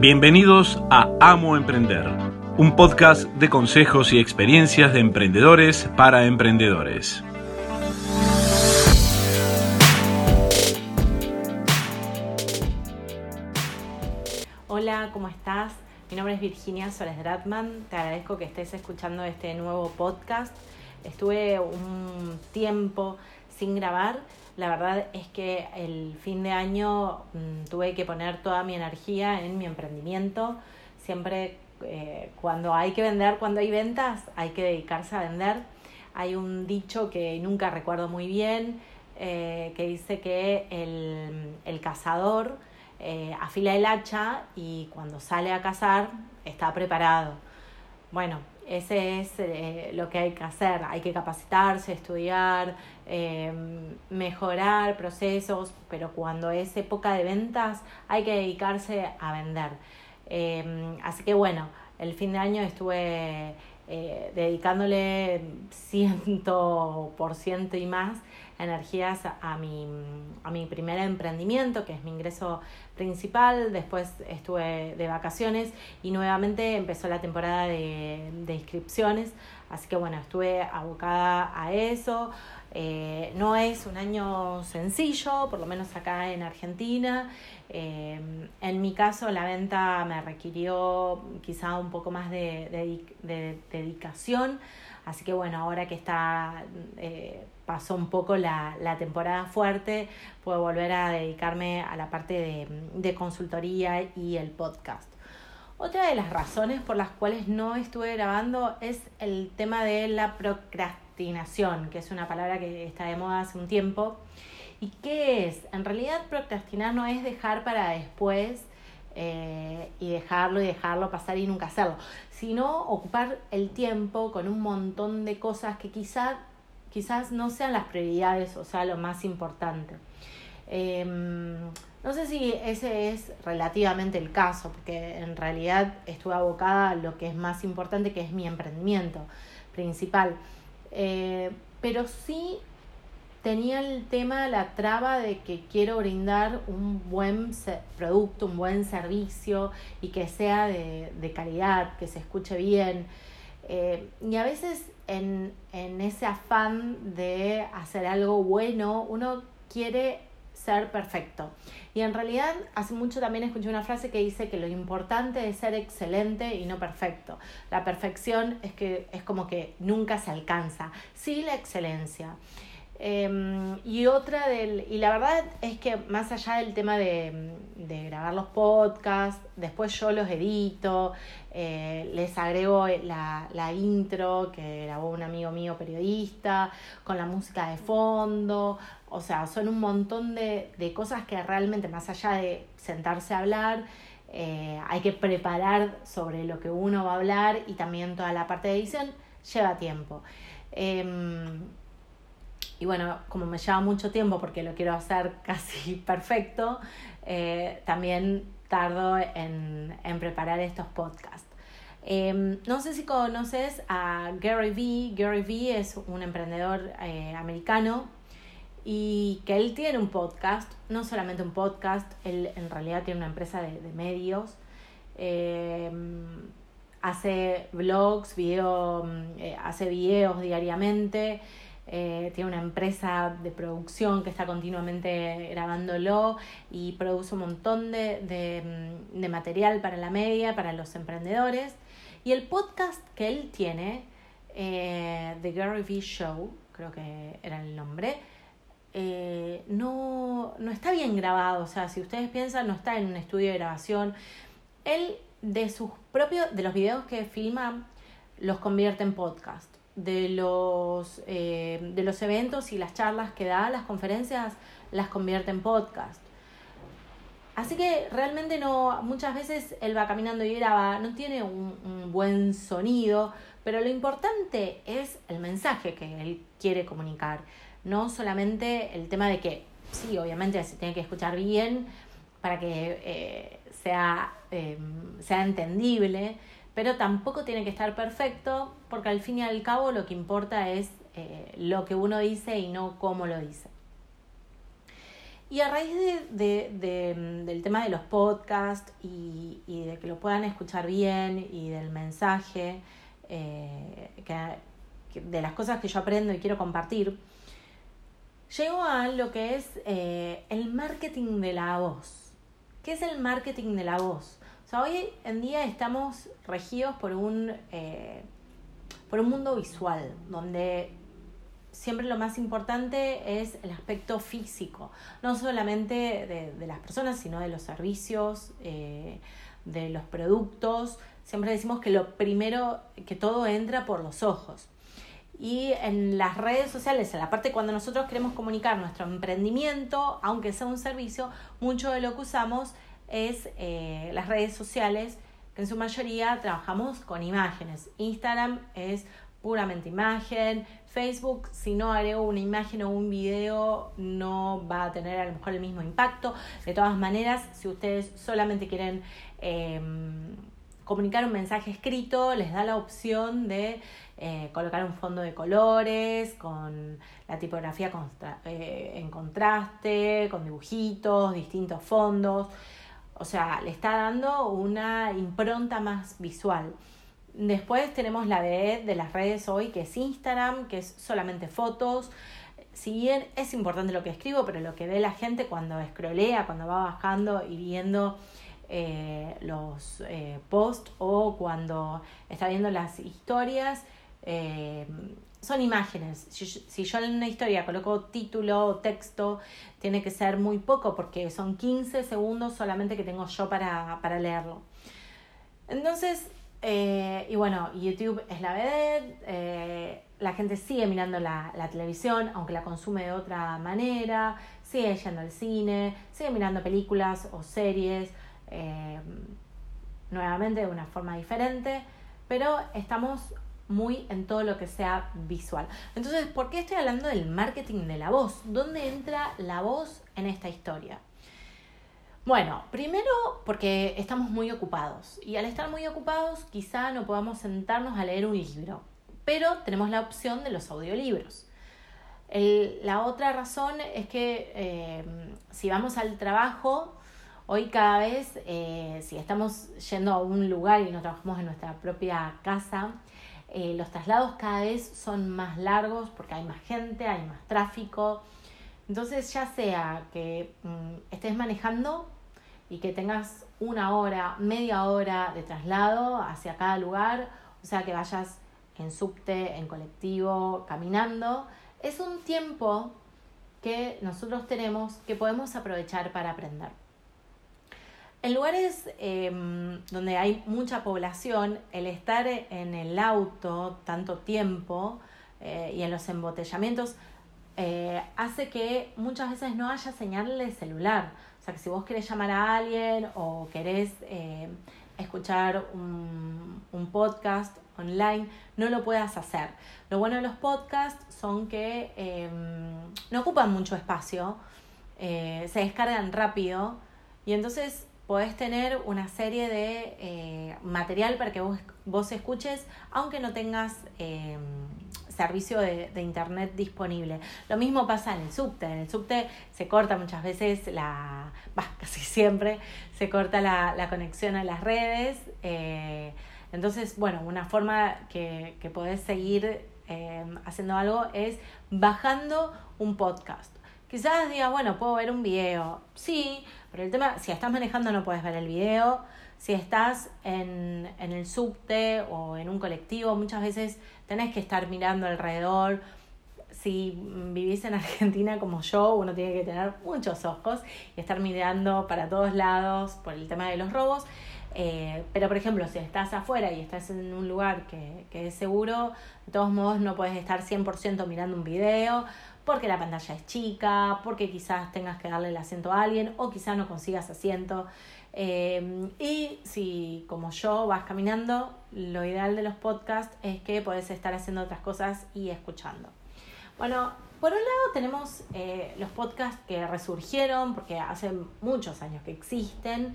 Bienvenidos a Amo Emprender, un podcast de consejos y experiencias de emprendedores para emprendedores. Hola, ¿cómo estás? Mi nombre es Virginia Soles Dratman. Te agradezco que estés escuchando este nuevo podcast. Estuve un tiempo sin grabar la verdad es que el fin de año mm, tuve que poner toda mi energía en mi emprendimiento. Siempre eh, cuando hay que vender, cuando hay ventas, hay que dedicarse a vender. Hay un dicho que nunca recuerdo muy bien, eh, que dice que el, cazador eh, afila el hacha y cuando sale a cazar está preparado. Bueno, ese es eh, lo que hay que hacer. Hay que capacitarse, estudiar, em, mejorar procesos, pero cuando es época de ventas hay que dedicarse a vender. Em, así que bueno, el fin de año estuve eh, dedicándole ciento por ciento y más energías a mi, a mi primer emprendimiento, que es mi ingreso principal. Después estuve de vacaciones y nuevamente empezó la temporada de, de inscripciones. Así que bueno, estuve abocada a eso. Eh, no es un año sencillo, por lo menos acá en Argentina. Eh, en mi caso, la venta me requirió quizá un poco más de, dedicación. Así que bueno, ahora que está, eh, pasó un poco la, temporada fuerte, puedo volver a dedicarme a la parte de consultoría y el podcast. Otra de las razones por las cuales no estuve grabando es el tema de la procrastinación, que es una palabra que está de moda hace un tiempo. ¿Y qué es? En realidad procrastinar no es dejar para después eh, y dejarlo y dejarlo pasar y nunca hacerlo, sino ocupar el tiempo con un montón de cosas que quizás quizás no sean las prioridades, o sea, lo más importante. Em, no sé si ese es relativamente el caso, porque en realidad estuve abocada a lo que es más importante, que es mi emprendimiento principal. Eh, pero sí tenía el tema, la traba de que quiero brindar un buen producto, un buen servicio y que sea de, calidad, que se escuche bien. Eh, y a veces en, en ese afán de hacer algo bueno, uno quiere ser perfecto. Y en realidad hace mucho también escuché una frase que dice que lo importante es ser excelente y no perfecto. La perfección es que es como que nunca se alcanza. Sí la excelencia. Em, y otra del, y la verdad es que más allá del tema de, grabar los podcasts, después yo los edito, eh, les agrego la, la, intro que grabó un amigo mío periodista, con la música de fondo, o sea, son un montón de, de cosas que realmente más allá de sentarse a hablar, eh, hay que preparar sobre lo que uno va a hablar y también toda la parte de edición lleva tiempo. Em, y bueno, como me lleva mucho tiempo porque lo quiero hacer casi perfecto, eh, también tardo en, preparar estos podcasts. Em, no sé si conoces a Gary Vee. Gary Vee es un emprendedor eh, americano y que él tiene un podcast, no solamente un podcast, él en realidad tiene una empresa de, medios. Em, hace vlogs, video, eh, hace videos diariamente. Eh, tiene una empresa de producción que está continuamente grabándolo y produce un montón de, mm, material para la media, para los emprendedores. Y el podcast que él tiene, eh, The Gary Vee Show, creo que era el nombre, eh, no, no está bien grabado. O sea, si ustedes piensan, no está en un estudio de grabación. Él, de sus propios, de los videos que filma, los convierte en podcast de los, eh, de los eventos y las charlas que da, las conferencias, las convierte en podcast. Así que realmente no, muchas veces él va caminando y graba, no tiene un, un, buen sonido, pero lo importante es el mensaje que él quiere comunicar, no solamente el tema de que, sí, obviamente se tiene que escuchar bien para que eh, sea, eh, sea entendible, pero tampoco tiene que estar perfecto porque al fin y al cabo lo que importa es eh, lo que uno dice y no cómo lo dice. Y a raíz de, del tema de los podcasts y, de que lo puedan escuchar bien y del mensaje, eh, de las cosas que yo aprendo y quiero compartir, llego a lo que es eh, el marketing de la voz. ¿Qué es el marketing de la voz? O hoy en día estamos regidos por un, eh, por un mundo visual, donde siempre lo más importante es el aspecto físico, no solamente de, las personas, sino de los servicios, eh, de los productos. Siempre decimos que lo primero, que todo entra por los ojos. Y en las redes sociales, en la parte cuando nosotros queremos comunicar nuestro emprendimiento, aunque sea un servicio, mucho de lo que usamos es eh, las redes sociales, que en su mayoría trabajamos con imágenes. Instagram es puramente imagen, Facebook, si no agrego una imagen o un video, no va a tener a lo mejor el mismo impacto. De todas maneras, si ustedes solamente quieren em, comunicar un mensaje escrito, les da la opción de eh, colocar un fondo de colores con la tipografía eh, en contraste, con dibujitos, distintos fondos. O sea, le está dando una impronta más visual. Después tenemos la de, de las redes hoy, que es Instagram, que es solamente fotos. Si bien es importante lo que escribo, pero lo que ve la gente cuando escrolea, cuando va bajando y viendo eh, los eh, posts o cuando está viendo las historias, eh, son imágenes. Si, yo en una historia coloco título o texto, tiene que ser muy poco porque son 15 segundos solamente que tengo yo para, para leerlo. Entonces, y bueno, YouTube es la vedette, la gente sigue mirando la, televisión, aunque la consume de otra manera, sigue yendo al cine, sigue mirando películas o series, eh, nuevamente de una forma diferente, pero estamos muy en todo lo que sea visual. Entonces, ¿por qué estoy hablando del marketing de la voz? ¿Dónde entra la voz en esta historia? Bueno, primero porque estamos muy ocupados y al estar muy ocupados quizá no podamos sentarnos a leer un libro, pero tenemos la opción de los audiolibros. la otra razón es que eh, si vamos al trabajo, hoy cada vez, eh, si estamos yendo a un lugar y no trabajamos en nuestra propia casa, eh, los traslados cada vez son más largos porque hay más gente, hay más tráfico, entonces, ya sea que mm, estés manejando y que tengas una hora, media hora de traslado hacia cada lugar, o sea, que vayas en subte, en colectivo, caminando, es un tiempo que nosotros tenemos que podemos aprovechar para aprender. En lugares em, donde hay mucha población, el estar en el auto tanto tiempo eh, y en los embotellamientos eh, hace que muchas veces no haya señal de celular. O sea, que si vos querés llamar a alguien o querés eh, escuchar un, podcast online, no lo puedas hacer. Lo bueno de los podcasts son que em, no ocupan mucho espacio, se descargan rápido y entonces podés tener una serie de material para que vos, vos escuches, aunque no tengas em, servicio de, internet disponible. Lo mismo pasa en el subte. En el subte se corta muchas veces la, casi siempre se corta la, conexión a las redes. Eh, entonces, bueno, una forma que, que podés seguir eh, haciendo algo es bajando un podcast. Quizás digas, bueno, puedo ver un video. Sí, pero el tema, si estás manejando no puedes ver el video. Si estás en, en el subte o en un colectivo, muchas veces tenés que estar mirando alrededor. Si vivís en Argentina como yo, uno tiene que tener muchos ojos y estar mirando para todos lados por el tema de los robos. Eh, pero, por ejemplo, si estás afuera y estás en un lugar que, que es seguro, de todos modos no puedes estar 100% mirando un video porque la pantalla es chica, porque quizás tengas que darle el asiento a alguien o quizás no consigas asiento. Eh, y si como yo vas caminando, lo ideal de los podcasts es que puedes estar haciendo otras cosas y escuchando. Bueno, por un lado tenemos eh, los podcasts que resurgieron porque hace muchos años que existen,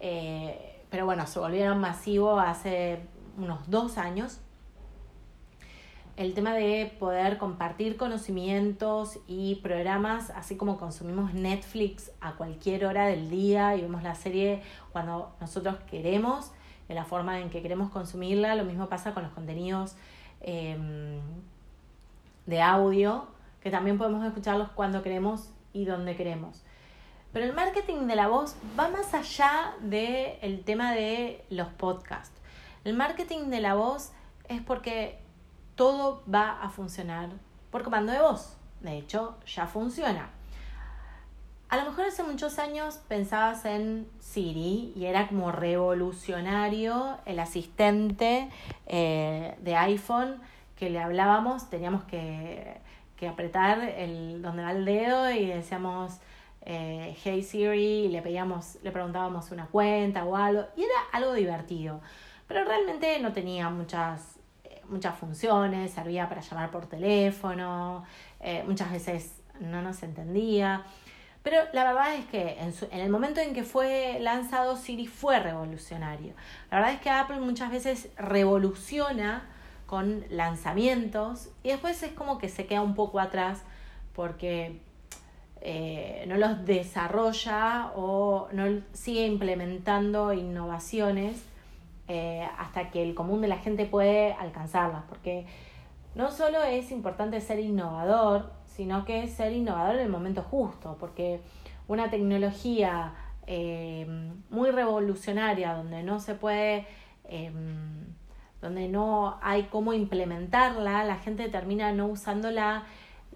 eh, pero bueno, se volvieron masivos hace unos dos años. El tema de poder compartir conocimientos y programas, así como consumimos Netflix a cualquier hora del día y vemos la serie cuando nosotros queremos, de la forma en que queremos consumirla, lo mismo pasa con los contenidos em, de audio, que también podemos escucharlos cuando queremos y donde queremos. Pero el marketing de la voz va más allá del tema de los podcasts. El marketing de la voz es porque todo va a funcionar por comando de voz. De hecho, ya funciona. A lo mejor hace muchos años pensabas en Siri y era como revolucionario el asistente eh, de iPhone que le hablábamos, teníamos que, apretar el, donde va el dedo y decíamos eh, Hey Siri y le pedíamos, le preguntábamos una cuenta o algo y era algo divertido, pero realmente no tenía muchas muchas funciones, servía para llamar por teléfono, eh, muchas veces no nos entendía. Pero la verdad es que en, en, el momento en que fue lanzado Siri fue revolucionario. La verdad es que Apple muchas veces revoluciona con lanzamientos y después es como que se queda un poco atrás porque eh, no los desarrolla o no sigue implementando innovaciones eh, hasta que el común de la gente puede alcanzarlas, porque no solo es importante ser innovador, sino que es ser innovador en el momento justo, porque una tecnología eh, muy revolucionaria donde no se puede, em, donde no hay cómo implementarla, la gente termina no usándola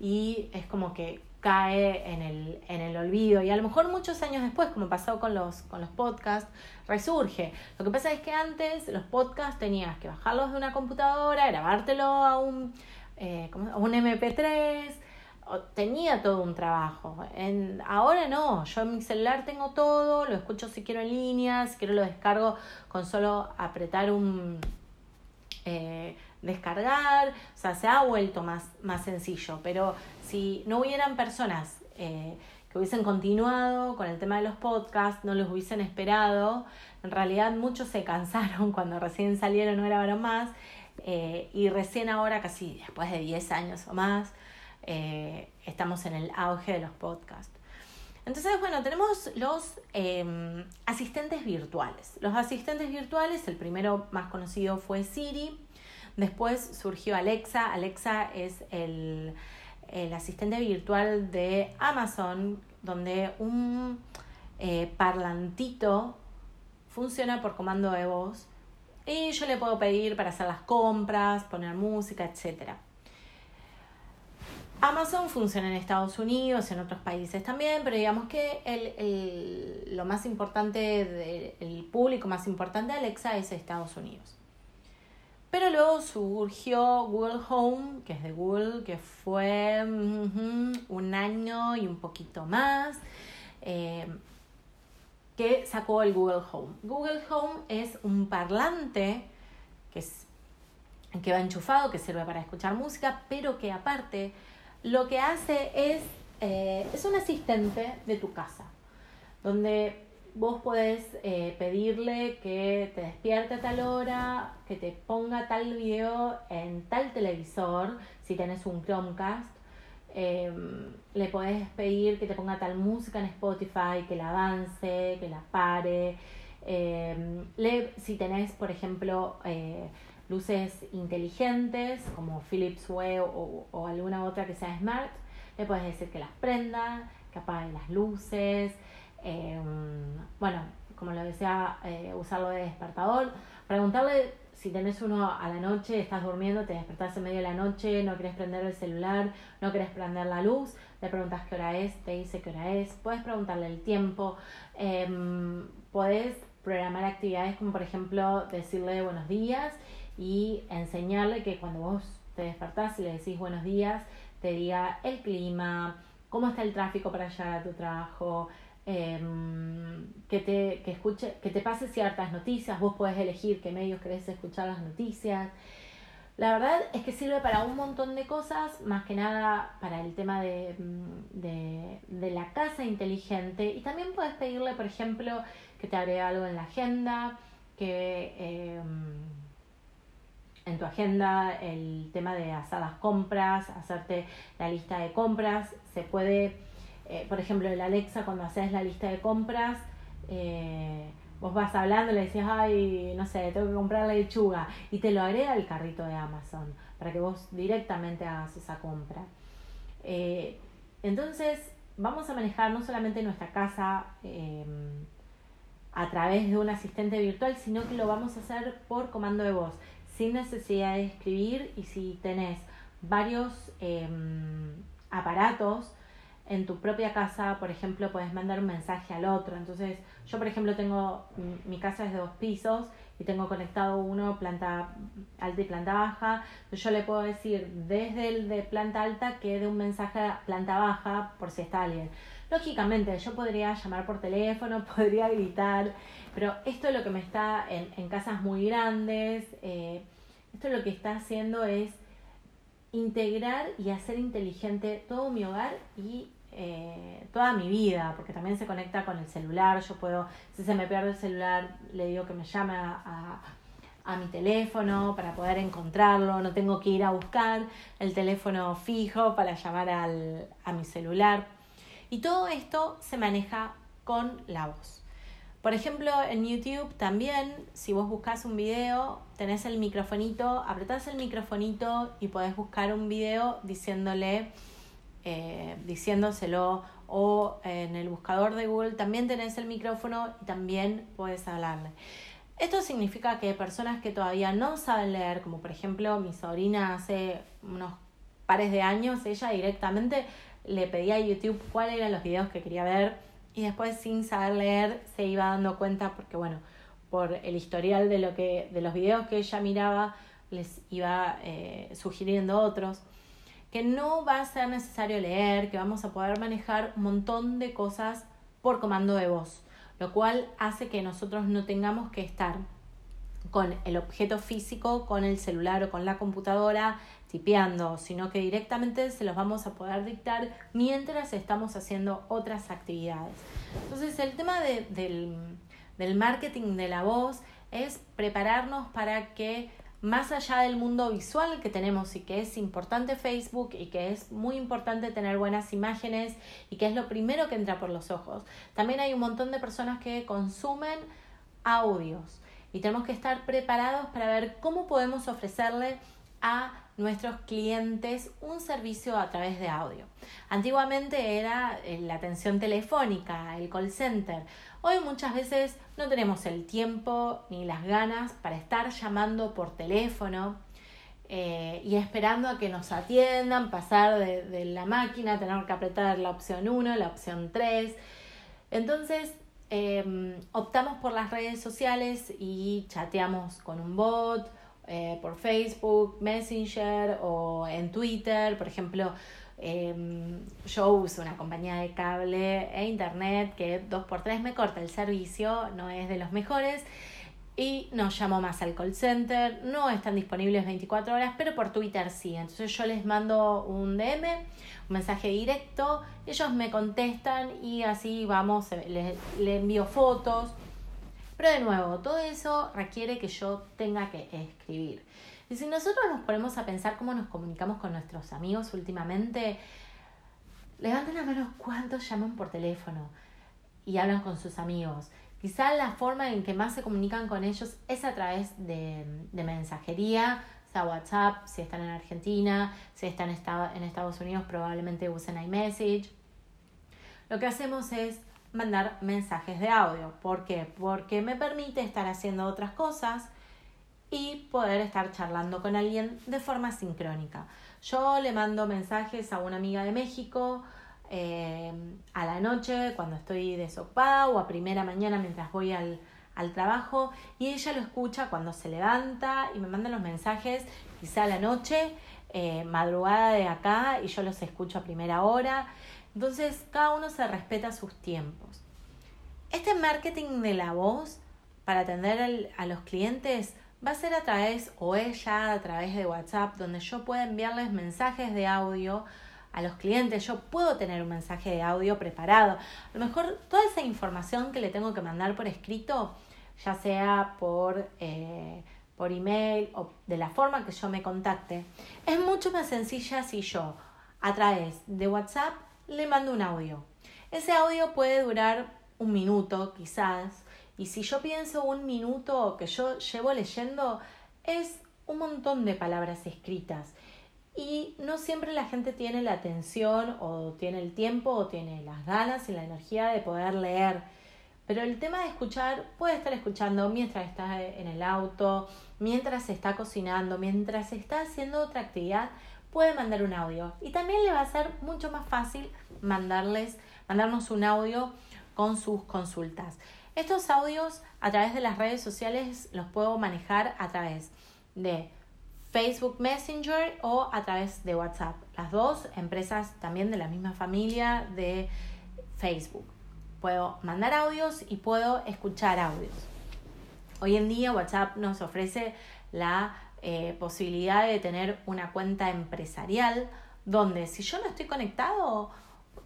y es como que cae en el, en el olvido y a lo mejor muchos años después, como pasó con los, con los podcasts, resurge. Lo que pasa es que antes los podcasts tenías que bajarlos de una computadora, grabártelo a un, eh, a un MP3, tenía todo un trabajo. En, ahora no, yo en mi celular tengo todo, lo escucho si quiero en línea, si quiero lo descargo con solo apretar un... Eh, descargar, o sea, se ha vuelto más, más sencillo, pero si no hubieran personas eh, que hubiesen continuado con el tema de los podcasts, no los hubiesen esperado, en realidad muchos se cansaron cuando recién salieron, no grabaron más, eh, y recién ahora, casi después de 10 años o más, eh, estamos en el auge de los podcasts. Entonces, bueno, tenemos los em, asistentes virtuales. Los asistentes virtuales, el primero más conocido fue Siri, Después surgió Alexa. Alexa es el, asistente virtual de Amazon, donde un eh, parlantito funciona por comando de voz y yo le puedo pedir para hacer las compras, poner música, etc. Amazon funciona en Estados Unidos, en otros países también, pero digamos que el, lo más importante, el público más importante de Alexa es Estados Unidos. Pero luego surgió Google Home, que es de Google, que fue un año y un poquito más, eh, que sacó el Google Home. Google Home es un parlante que, es, que va enchufado, que sirve para escuchar música, pero que aparte lo que hace es, eh, es un asistente de tu casa, donde vos podés eh, pedirle que te despierte a tal hora, que te ponga tal video en tal televisor, si tenés un Chromecast. Em, le podés pedir que te ponga tal música en Spotify, que la avance, que la pare. Em, le, si tenés, por ejemplo, eh, luces inteligentes como Philips Hue o, o alguna otra que sea smart, le puedes decir que las prenda, que apague las luces. Em, bueno, como lo decía, eh, usarlo de despertador. Preguntarle si tenés uno a la noche, estás durmiendo, te despertás en medio de la noche, no querés prender el celular, no querés prender la luz, le preguntas qué hora es, te dice qué hora es, puedes preguntarle el tiempo, eh, podés programar actividades como por ejemplo decirle buenos días y enseñarle que cuando vos te despertás y le decís buenos días, te diga el clima, cómo está el tráfico para llegar a tu trabajo, Em, que, te, que, escuche, que te pase ciertas noticias, vos podés elegir qué medios querés escuchar las noticias. La verdad es que sirve para un montón de cosas, más que nada para el tema de, mm, de, de la casa inteligente. Y también puedes pedirle, por ejemplo, que te agregue algo en la agenda, que, em, en tu agenda el tema de hacer las compras, hacerte la lista de compras. Se puede, eh, por ejemplo, el Alexa, cuando haces la lista de compras, eh, vos vas hablando le decís, ay, no sé, tengo que comprar la lechuga, y te lo agrega al carrito de Amazon para que vos directamente hagas esa compra. Eh, entonces, vamos a manejar no solamente nuestra casa a través de un asistente virtual, sino que lo vamos a hacer por comando de voz sin necesidad de escribir y si tenés varios em, aparatos en tu propia casa, por ejemplo, puedes mandar un mensaje al otro. Entonces, yo, por ejemplo, tengo mi casa es de dos pisos y tengo conectado uno planta alta y planta baja. Yo le puedo decir desde el de planta alta que dé un mensaje a planta baja por si está alguien. Lógicamente, yo podría llamar por teléfono, podría gritar, pero esto es lo que me está en, en casas muy grandes. Eh, esto lo que está haciendo es integrar y hacer inteligente todo mi hogar y eh, toda mi vida, porque también se conecta con el celular. Yo puedo, si se me pierde el celular, le digo que me llame a, a mi teléfono para poder encontrarlo. No tengo que ir a buscar el teléfono fijo para llamar al, a mi celular. Y todo esto se maneja con la voz. Por ejemplo, en YouTube también, si vos buscas un video, tenés el microfonito, apretás el microfonito y podés buscar un video diciéndole, eh, diciéndoselo, o en el buscador de Google también tenés el micrófono y también puedes hablarle. Esto significa que personas que todavía no saben leer, como por ejemplo mi sobrina hace unos pares de años, ella directamente le pedía a YouTube cuáles eran los videos que quería ver y después sin saber leer se iba dando cuenta porque bueno, por el historial de lo que de los videos que ella miraba les iba eh, sugiriendo otros que no va a ser necesario leer, que vamos a poder manejar un montón de cosas por comando de voz, lo cual hace que nosotros no tengamos que estar con el objeto físico, con el celular o con la computadora tipeando, sino que directamente se los vamos a poder dictar mientras estamos haciendo otras actividades. Entonces el tema del, del marketing de la voz es prepararnos para que más allá del mundo visual que tenemos y que es importante Facebook y que es muy importante tener buenas imágenes y que es lo primero que entra por los ojos, también hay un montón de personas que consumen audios y tenemos que estar preparados para ver cómo podemos ofrecerle a nuestros clientes un servicio a través de audio. Antiguamente era eh, la atención telefónica, el call center. Hoy muchas veces no tenemos el tiempo ni las ganas para estar llamando por teléfono eh, y esperando a que nos atiendan, pasar de, la máquina, tener que apretar la opción 1, la opción 3. Entonces em, optamos por las redes sociales y chateamos con un bot eh, por Facebook, Messenger o en Twitter. Por ejemplo, em, yo uso una compañía de cable e internet que 2x3 me corta el servicio, no es de los mejores. Y no llamo más al call center, no están disponibles 24 horas, pero por Twitter sí. Entonces yo les mando un DM, un mensaje directo, ellos me contestan y así vamos, les, les envío fotos pero de nuevo, todo eso requiere que yo tenga que escribir. Y si nosotros nos ponemos a pensar cómo nos comunicamos con nuestros amigos últimamente, levanten a menos cuántos llaman por teléfono y hablan con sus amigos. Quizá la forma en que más se comunican con ellos es a través de, mensajería, sea WhatsApp, si están en Argentina, si están en Estados Unidos probablemente usen iMessage. Lo que hacemos es mandar mensajes de audio. ¿Por qué? Porque me permite estar haciendo otras cosas y poder estar charlando con alguien de forma sincrónica. Yo le mando mensajes a una amiga de México eh, a la noche cuando estoy desocupada o a primera mañana mientras voy al, trabajo y ella lo escucha cuando se levanta y me manda los mensajes quizá a la noche, eh, madrugada de acá y yo los escucho a primera hora entonces, cada uno se respeta sus tiempos. Este marketing de la voz para atender a los clientes va a ser a través, o ella, a través de WhatsApp, donde yo pueda enviarles mensajes de audio a los clientes. Yo puedo tener un mensaje de audio preparado. A lo mejor toda esa información que le tengo que mandar por escrito, ya sea por, eh, por email o de la forma que yo me contacte, es mucho más sencilla si yo a través de WhatsApp le mando un audio. Ese audio puede durar un minuto quizás y si yo pienso un minuto que yo llevo leyendo es un montón de palabras escritas y no siempre la gente tiene la atención o tiene el tiempo o tiene las ganas y la energía de poder leer. Pero el tema de escuchar, puede estar escuchando mientras está en el auto, mientras está cocinando, mientras está haciendo otra actividad, puede mandar un audio. Y también le va a ser mucho más fácil mandarles, mandarnos un audio con sus consultas. Estos audios a través de las redes sociales los puedo manejar a través de Facebook Messenger o a través de WhatsApp. Las dos empresas también de la misma familia de Facebook. Puedo mandar audios y puedo escuchar audios. Hoy en día WhatsApp nos ofrece la eh, posibilidad de tener una cuenta empresarial donde si yo no estoy conectado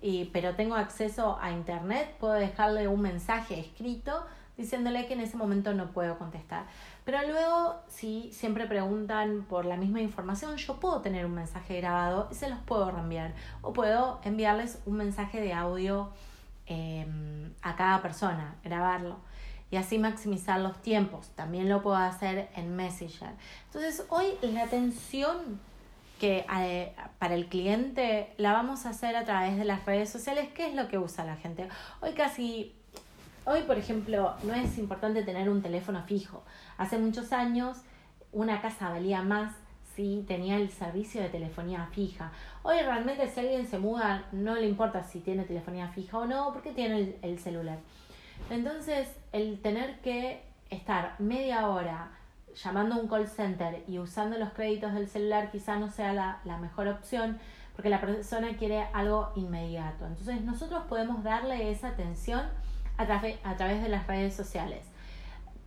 y, pero tengo acceso a internet, puedo dejarle un mensaje escrito diciéndole que en ese momento no puedo contestar. Pero luego, si siempre preguntan por la misma información, yo puedo tener un mensaje grabado y se los puedo reenviar. O puedo enviarles un mensaje de audio em, a cada persona, grabarlo. Y así maximizar los tiempos. También lo puedo hacer en Messenger. Entonces, hoy la atención que eh, para el cliente la vamos a hacer a través de las redes sociales, ¿qué es lo que usa la gente? Hoy casi Hoy, por ejemplo, no es importante tener un teléfono fijo. Hace muchos años una casa valía más si tenía el servicio de telefonía fija. Hoy realmente si alguien se muda no le importa si tiene telefonía fija o no, porque tiene el, el celular. Entonces, el tener que estar media hora llamando a un call center y usando los créditos del celular quizá no sea la, la mejor opción porque la persona quiere algo inmediato. Entonces nosotros podemos darle esa atención a, a través de las redes sociales.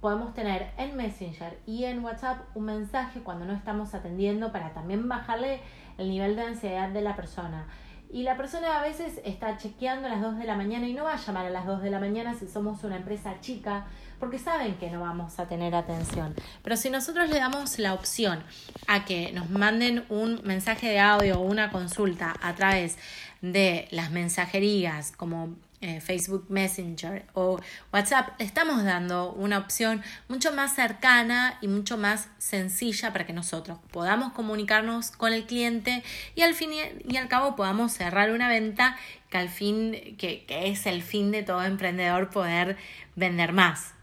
Podemos tener en Messenger y en WhatsApp un mensaje cuando no estamos atendiendo para también bajarle el nivel de ansiedad de la persona. Y la persona a veces está chequeando a las 2 de la mañana y no va a llamar a las 2 de la mañana si somos una empresa chica, porque saben que no vamos a tener atención. Pero si nosotros le damos la opción a que nos manden un mensaje de audio o una consulta a través de las mensajerías como eh, Facebook Messenger o WhatsApp, estamos dando una opción mucho más cercana y mucho más sencilla para que nosotros podamos comunicarnos con el cliente y al fin y al cabo podamos cerrar una venta que al fin, que, es el fin de todo emprendedor poder vender más.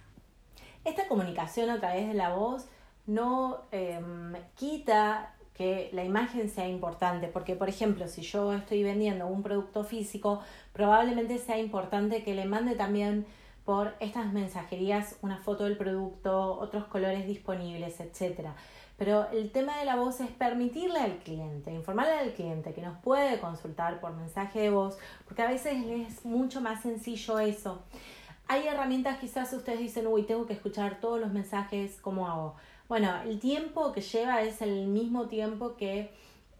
Esta comunicación a través de la voz no em, quita que la imagen sea importante, porque por ejemplo, si yo estoy vendiendo un producto físico, probablemente sea importante que le mande también por estas mensajerías una foto del producto, otros colores disponibles, etc. Pero el tema de la voz es permitirle al cliente, informarle al cliente que nos puede consultar por mensaje de voz, porque a veces es mucho más sencillo eso. Hay herramientas, quizás ustedes dicen, uy, tengo que escuchar todos los mensajes, ¿cómo hago? Bueno, el tiempo que lleva es el mismo tiempo que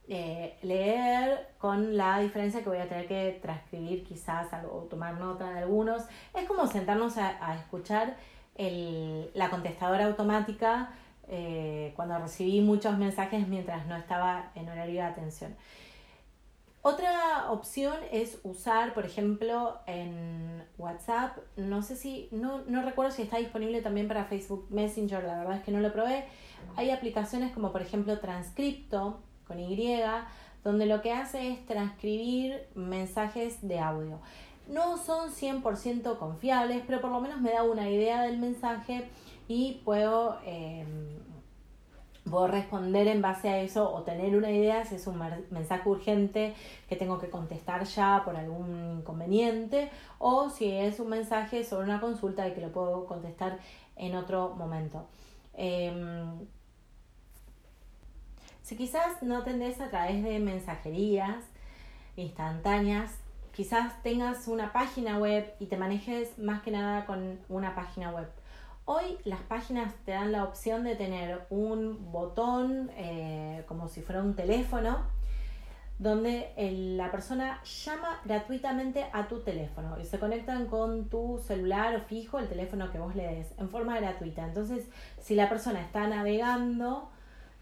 eh, leer con la diferencia que voy a tener que transcribir quizás o tomar nota de algunos. Es como sentarnos a, escuchar el, la contestadora automática eh, cuando recibí muchos mensajes mientras no estaba en horario de atención. Otra opción es usar, por ejemplo, en WhatsApp, no sé si, no, no recuerdo si está disponible también para Facebook Messenger, la verdad es que no lo probé. Hay aplicaciones como por ejemplo Transcripto con Y, donde lo que hace es transcribir mensajes de audio. No son 100% confiables, pero por lo menos me da una idea del mensaje y puedo puedo responder en base a eso o tener una idea si es un mensaje urgente que tengo que contestar ya por algún inconveniente o si es un mensaje sobre una consulta y que lo puedo contestar en otro momento. Em, si quizás no atendés a través de mensajerías instantáneas, quizás tengas una página web y te manejes más que nada con una página web. Hoy las páginas te dan la opción de tener un botón eh, como si fuera un teléfono donde la persona llama gratuitamente a tu teléfono y se conectan con tu celular o fijo, el teléfono que vos le des, en forma gratuita. Entonces, si la persona está navegando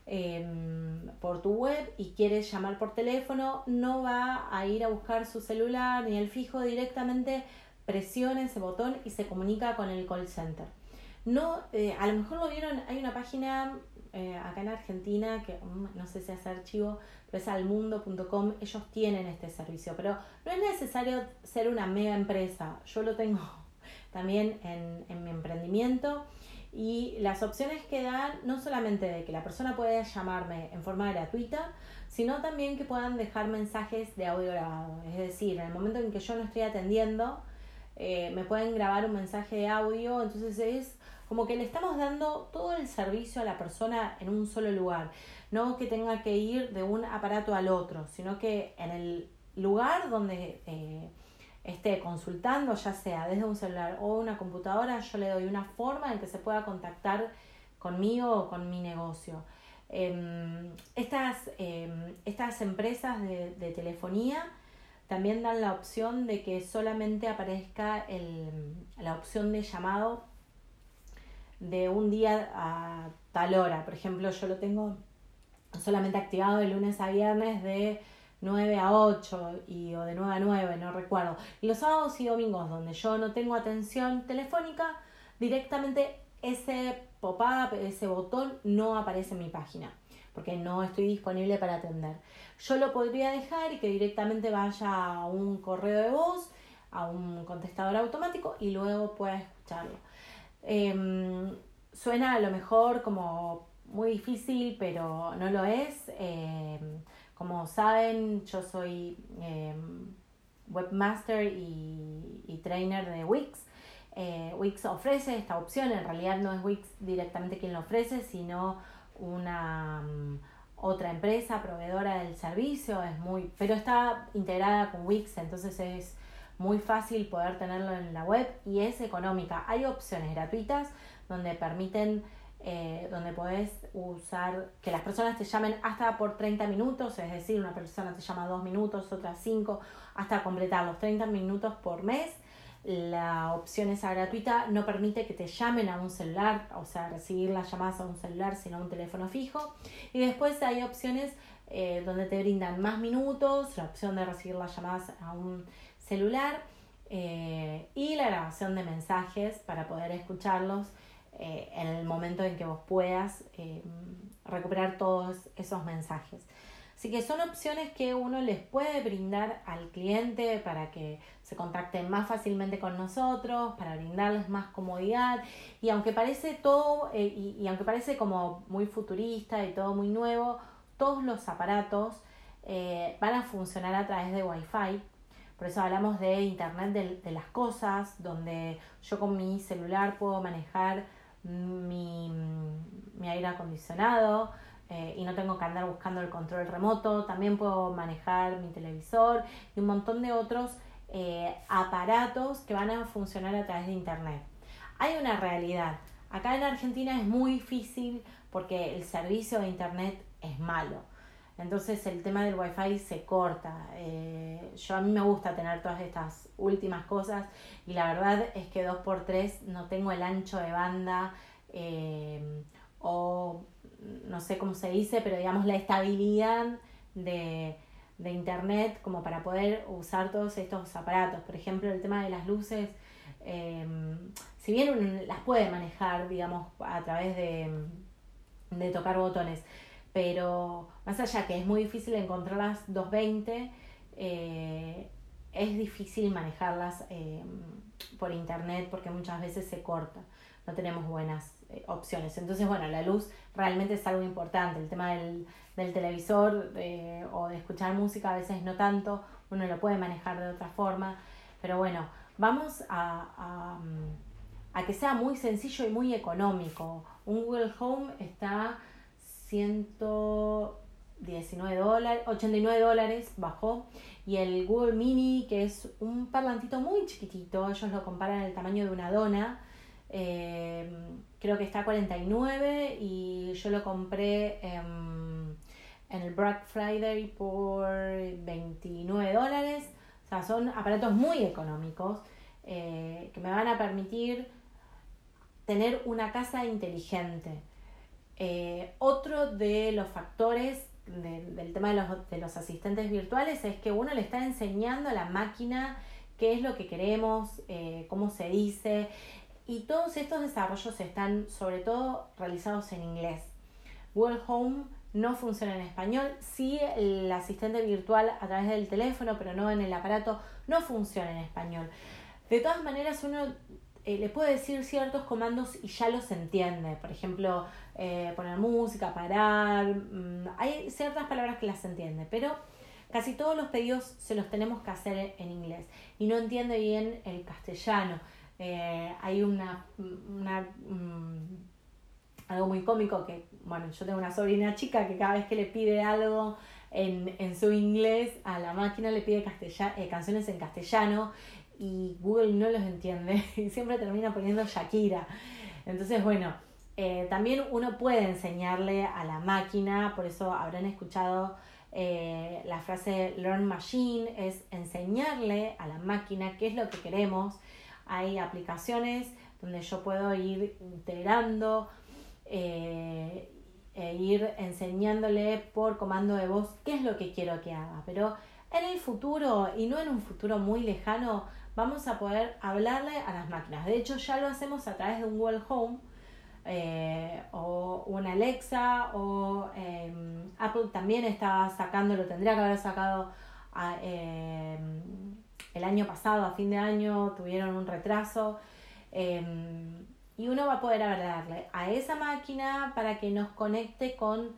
em, por tu web y quiere llamar por teléfono, no va a ir a buscar su celular ni el fijo, directamente presiona ese botón y se comunica con el call center. No, eh, a lo mejor lo vieron, hay una página eh, acá en Argentina que mm, no sé si hace archivo, pero es almundo.com, ellos tienen este servicio, pero no es necesario ser una mega empresa, yo lo tengo también en, en mi emprendimiento y las opciones que dan no solamente de que la persona pueda llamarme en forma gratuita, sino también que puedan dejar mensajes de audio grabado, es decir, en el momento en que yo no estoy atendiendo, eh, me pueden grabar un mensaje de audio, entonces es como que le estamos dando todo el servicio a la persona en un solo lugar, no que tenga que ir de un aparato al otro, sino que en el lugar donde eh, esté consultando, ya sea desde un celular o una computadora, yo le doy una forma en que se pueda contactar conmigo o con mi negocio. Em, estas, em, estas empresas de, de telefonía también dan la opción de que solamente aparezca el, la opción de llamado de un día a tal hora. Por ejemplo, yo lo tengo solamente activado de lunes a viernes de 9 a 8 y, o de 9 a 9, no recuerdo. Y los sábados y domingos donde yo no tengo atención telefónica, directamente ese pop-up, ese botón no aparece en mi página porque no estoy disponible para atender. Yo lo podría dejar y que directamente vaya a un correo de voz, a un contestador automático y luego pueda escucharlo. Em, suena a lo mejor como muy difícil, pero no lo es. Em, como saben, yo soy em, webmaster y, y, trainer de Wix. Eh, Wix ofrece esta opción, en realidad no es Wix directamente quien lo ofrece, sino una mm, otra empresa proveedora del servicio, es muy, pero está integrada con Wix, entonces es muy fácil poder tenerlo en la web y es económica. Hay opciones gratuitas donde permiten, eh, donde podés usar, que las personas te llamen hasta por 30 minutos, es decir, una persona te llama 2 minutos, otra 5, hasta completar los 30 minutos por mes la opción esa gratuita no permite que te llamen a un celular, o sea, recibir las llamadas a un celular, sino a un teléfono fijo. Y después hay opciones eh, donde te brindan más minutos, la opción de recibir las llamadas a un celular eh, y la grabación de mensajes para poder escucharlos eh, en el momento en que vos puedas recuperar todos esos mensajes. Así que son opciones que uno les puede brindar al cliente para que se contacten más fácilmente con nosotros, para brindarles más comodidad. Y aunque parece todo, eh, y, aunque parece como muy futurista y todo muy nuevo, todos los aparatos eh, van a funcionar a través de Wi-Fi. Por eso hablamos de Internet de, las cosas, donde yo con mi celular puedo manejar mi, mi aire acondicionado, eh, y no tengo que andar buscando el control remoto. También puedo manejar mi televisor y un montón de otros eh, aparatos que van a funcionar a través de Internet. Hay una realidad. Acá en Argentina es muy difícil porque el servicio de Internet es malo. Entonces el tema del wifi se corta. Eh, yo a mí me gusta tener todas estas últimas cosas y la verdad es que 2x3 no tengo el ancho de banda o no sé cómo se dice, pero digamos la estabilidad de, internet como para poder usar todos estos aparatos. Por ejemplo, el tema de las luces, em, si bien las puede manejar, digamos, a través de, de tocar botones, pero más allá que es muy difícil encontrarlas 220, eh, es difícil manejarlas em, por internet porque muchas veces se corta, no tenemos buenas eh, opciones. Entonces, bueno, la luz realmente es algo importante. El tema del, del televisor eh, o de escuchar música a veces no tanto, uno lo puede manejar de otra forma. Pero bueno, vamos a, a, que sea muy sencillo y muy económico. Un Google Home está 119 dólares, 89 dólares bajó. Y el Google Mini, que es un parlantito muy chiquitito, ellos lo comparan el tamaño de una dona eh, creo que está a 49 y yo lo compré en, en el Black Friday por 29 dólares. O sea, son aparatos muy económicos eh, que me van a permitir tener una casa inteligente. Eh, otro de los factores del tema de los, de los, asistentes virtuales es que uno le está enseñando a la máquina qué es lo que queremos, eh, cómo se dice, y todos estos desarrollos están sobre todo realizados en inglés. Google Home no funciona en español, sí el asistente virtual a través del teléfono, pero no en el aparato, no funciona en español. De todas maneras, uno eh, le puede decir ciertos comandos y ya los entiende. Por ejemplo, eh, poner música, parar. Mm, hay ciertas palabras que las entiende, pero casi todos los pedidos se los tenemos que hacer en inglés y no entiende bien el castellano. Eh, hay una, una mm, algo muy cómico que, bueno, yo tengo una sobrina chica que cada vez que le pide algo en, en su inglés a la máquina le pide canciones en castellano y Google no los entiende y siempre termina poniendo Shakira. Entonces, bueno, eh, también uno puede enseñarle a la máquina, por eso habrán escuchado eh, la frase Learn Machine, es enseñarle a la máquina qué es lo que queremos. Hay aplicaciones donde yo puedo ir integrando eh, e ir enseñándole por comando de voz qué es lo que quiero que haga. Pero en el futuro, y no en un futuro muy lejano, vamos a poder hablarle a las máquinas. De hecho, ya lo hacemos a través de un Google Home eh, o una Alexa o em, Apple también está sacando, lo tendría que haber sacado em, el año pasado, a fin de año, tuvieron un retraso. Em, y uno va a poder hablarle a esa máquina para que nos conecte con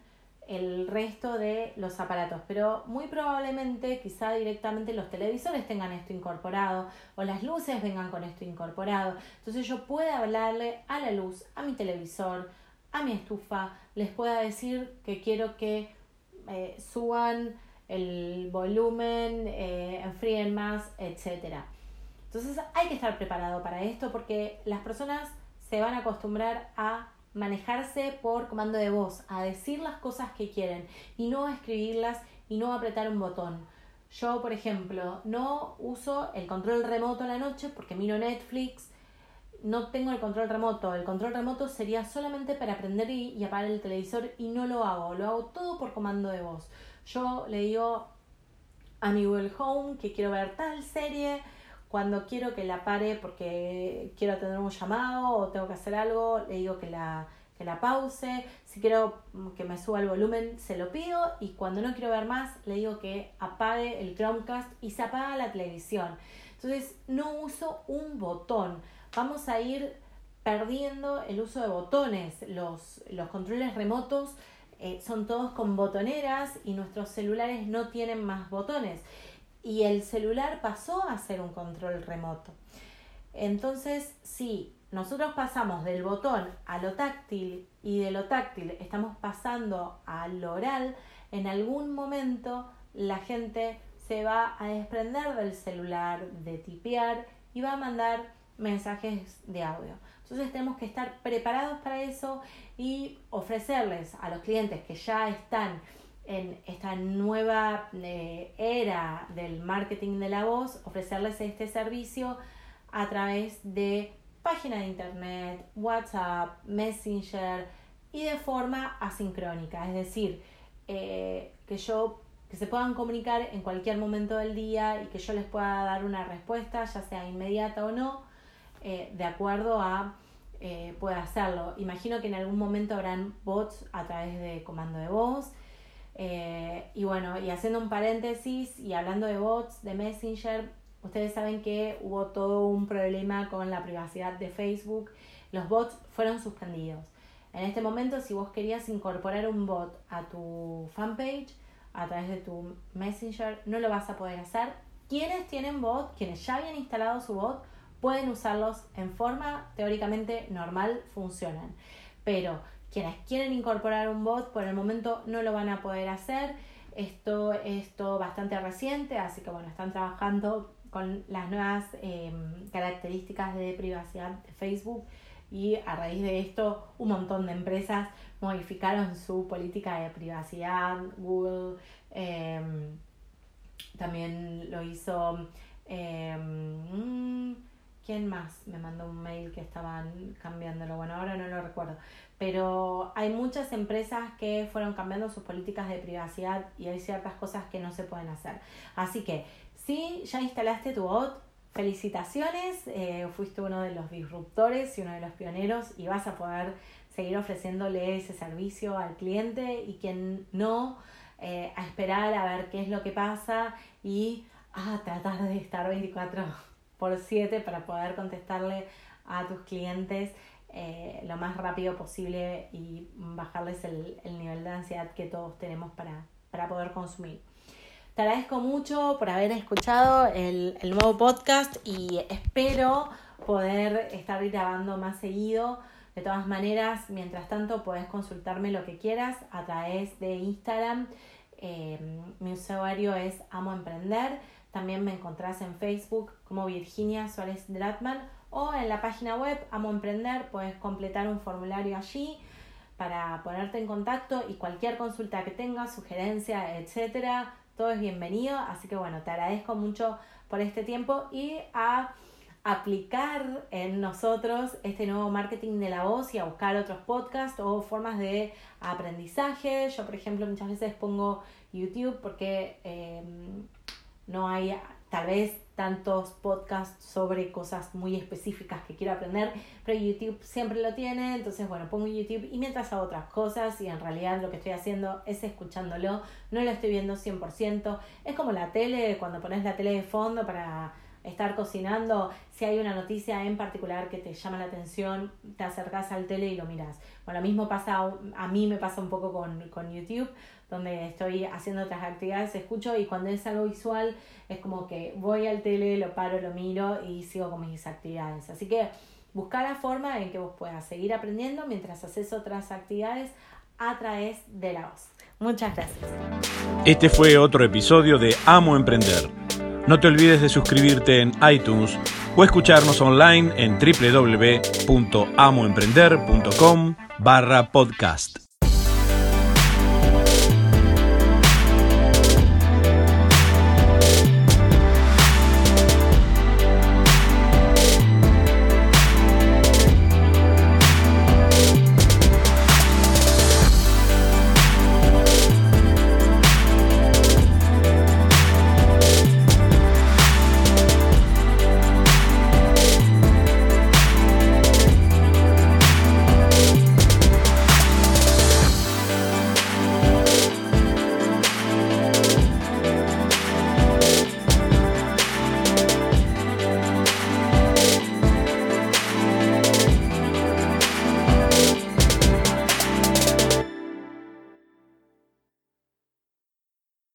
el resto de los aparatos, pero muy probablemente quizá directamente los televisores tengan esto incorporado o las luces vengan con esto incorporado. Entonces yo pueda hablarle a la luz, a mi televisor, a mi estufa, les pueda decir que quiero que eh, suban el volumen, eh, enfríen más, etc. Entonces hay que estar preparado para esto porque las personas se van a acostumbrar a manejarse por comando de voz, a decir las cosas que quieren y no a escribirlas y no a apretar un botón. Yo, por ejemplo, no uso el control remoto a la noche porque miro Netflix, no tengo el control remoto. El control remoto sería solamente para prender y, apagar el televisor y no lo hago, lo hago todo por comando de voz. Yo le digo a mi Google Home que quiero ver tal serie, cuando quiero que la pare porque quiero tener un llamado o tengo que hacer algo, le digo que la, que la pause. Si quiero que me suba el volumen, se lo pido. Y cuando no quiero ver más, le digo que apague el Chromecast y se apaga la televisión. Entonces, no uso un botón. Vamos a ir perdiendo el uso de botones. Los, los controles remotos eh, son todos con botoneras y nuestros celulares no tienen más botones y el celular pasó a ser un control remoto. Entonces, si nosotros pasamos del botón a lo táctil y de lo táctil estamos pasando al oral, en algún momento la gente se va a desprender del celular, de tipear y va a mandar mensajes de audio. Entonces tenemos que estar preparados para eso y ofrecerles a los clientes que ya están en esta nueva eh, era del marketing de la voz, ofrecerles este servicio a través de página de internet, WhatsApp, Messenger y de forma asincrónica, es decir, eh, que yo que se puedan comunicar en cualquier momento del día y que yo les pueda dar una respuesta, ya sea inmediata o no, eh, de acuerdo a pueda hacerlo. Imagino que en algún momento habrán bots a través de comando de voz eh, y bueno, y haciendo un paréntesis y hablando de bots, de Messenger, ustedes saben que hubo todo un problema con la privacidad de Facebook. Los bots fueron suspendidos. En este momento, si vos querías incorporar un bot a tu fanpage a través de tu Messenger, no lo vas a poder hacer. Quienes tienen bot, quienes ya habían instalado su bot, pueden usarlos en forma teóricamente normal, funcionan. Pero quienes quieren incorporar un bot por el momento no lo van a poder hacer. Esto es bastante reciente, así que bueno, están trabajando con las nuevas em, características de privacidad de Facebook y a raíz de esto un montón de empresas modificaron su política de privacidad. Google em, también lo hizo. Em, ¿Quién más me mandó un mail que estaban cambiándolo? Bueno, ahora no lo recuerdo. Pero hay muchas empresas que fueron cambiando sus políticas de privacidad y hay ciertas cosas que no se pueden hacer. Así que si ya instalaste tu bot, felicitaciones, eh, fuiste uno de los disruptores y uno de los pioneros y vas a poder seguir ofreciéndole ese servicio al cliente y quien no, eh, a esperar a ver qué es lo que pasa y a tratar de estar 24 por 7 para poder contestarle a tus clientes eh, lo más rápido posible y bajarles el, nivel de ansiedad que todos tenemos para, para poder consumir. Te agradezco mucho por haber escuchado el, el nuevo podcast y espero poder estar grabando más seguido. De todas maneras, mientras tanto, puedes consultarme lo que quieras a través de Instagram. Eh, mi usuario es Amo Emprender. También me encontrás en Facebook como Virginia Suárez Dratman o en la página web Amo Emprender. Puedes completar un formulario allí para ponerte en contacto y cualquier consulta que tengas, sugerencia, etcétera, todo es bienvenido. Así que bueno, te agradezco mucho por este tiempo y a aplicar en nosotros este nuevo marketing de la voz y a buscar otros podcasts o formas de aprendizaje. Yo, por ejemplo, muchas veces pongo YouTube porque em, no hay tal vez tantos podcasts sobre cosas muy específicas que quiero aprender, pero YouTube siempre lo tiene, entonces bueno, pongo YouTube y mientras hago otras cosas y en realidad lo que estoy haciendo es escuchándolo, no lo estoy viendo 100%, es como la tele, cuando pones la tele de fondo para estar cocinando, si hay una noticia en particular que te llama la atención, te acercas al tele y lo miras. Bueno, lo mismo pasa, a mí me pasa un poco con, con YouTube, donde estoy haciendo otras actividades, escucho y cuando es algo visual es como que voy al tele, lo paro, lo miro y sigo con mis actividades. Así que busca la forma en que vos puedas seguir aprendiendo mientras haces otras actividades a través de la voz. Muchas gracias. Este fue otro episodio de Amo Emprender no te olvides de suscribirte en iTunes o escucharnos online en www.amoemprender.com barra podcast.